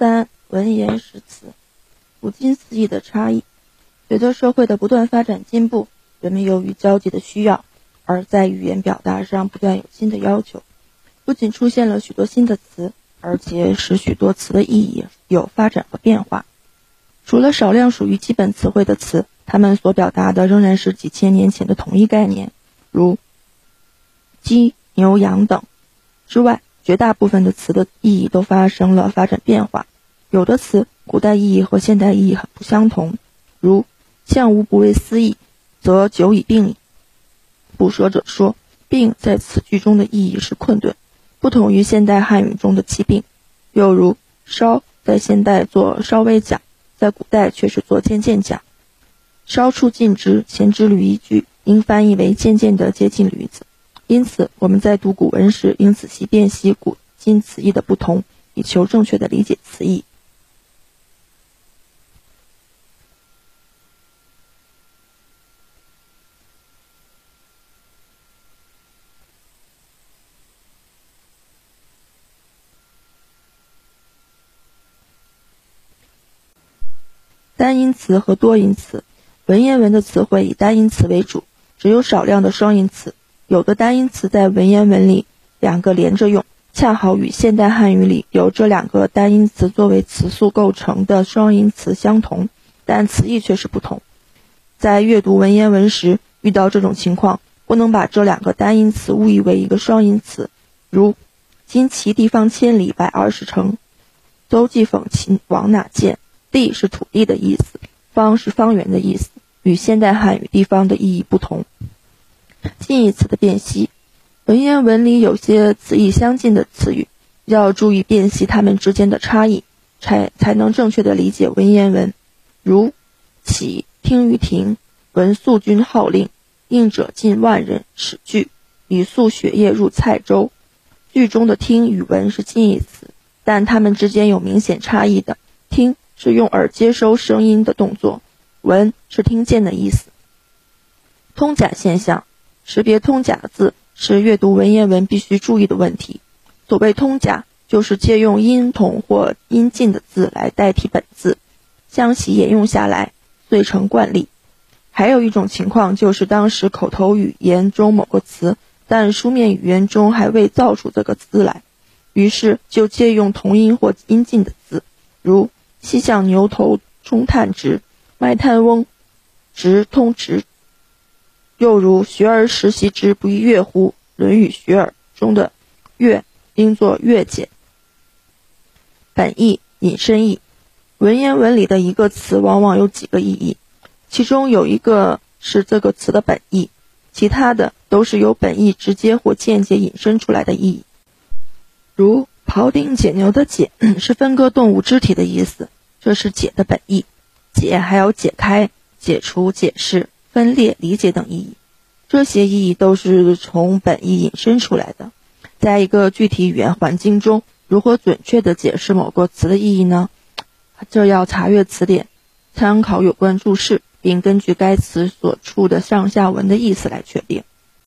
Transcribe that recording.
三、文言诗词，古今词义的差异。随着社会的不断发展进步，人们由于交际的需要，而在语言表达上不断有新的要求，不仅出现了许多新的词，而且使许多词的意义有发展和变化。除了少量属于基本词汇的词，它们所表达的仍然是几千年前的同一概念，如鸡、牛、羊等之外，绝大部分的词的意义都发生了发展变化。有的词古代意义和现代意义很不相同，如“相无不为思义，则久以病矣”。不说者说，“病”在此句中的意义是困顿，不同于现代汉语中的疾病。又如“稍”在现代做稍微讲。在古代却是做渐渐讲，稍处尽之，前之驴一句，应翻译为渐渐的接近驴子。因此，我们在读古文时，应仔细辨析古今词义的不同，以求正确的理解词义。单音词和多音词，文言文的词汇以单音词为主，只有少量的双音词。有的单音词在文言文里两个连着用，恰好与现代汉语里由这两个单音词作为词素构成的双音词相同，但词义却是不同。在阅读文言文时，遇到这种情况，不能把这两个单音词误以为一个双音词，如“今其地方千里百二十城，邹忌讽秦王哪见？”地是土地的意思，方是方圆的意思，与现代汉语地方的意义不同。近义词的辨析，文言文里有些词义相近的词语，要注意辨析它们之间的差异，才才能正确的理解文言文。如“起听于庭，闻肃君号令，应者近万人”，史句；“李肃雪夜入蔡州”，句中的“听”与“闻”是近义词，但它们之间有明显差异的。听。是用耳接收声音的动作，闻是听见的意思。通假现象，识别通假字是阅读文言文必须注意的问题。所谓通假，就是借用音同或音近的字来代替本字，将其沿用下来，遂成惯例。还有一种情况，就是当时口头语言中某个词，但书面语言中还未造出这个字来，于是就借用同音或音近的字，如。西向牛头冲炭直，卖炭翁直通直。又如学而时习之，不亦乐乎？《论语·学而》中的“乐”应作“乐解”。本意引申义，文言文里的一个词往往有几个意义，其中有一个是这个词的本意，其他的都是由本意直接或间接引申出来的意义。如。庖丁解牛的解 是分割动物肢体的意思，这是解的本意。解还有解开、解除、解释、分裂、理解等意义，这些意义都是从本意引申出来的。在一个具体语言环境中，如何准确地解释某个词的意义呢？这要查阅词典，参考有关注释，并根据该词所处的上下文的意思来确定。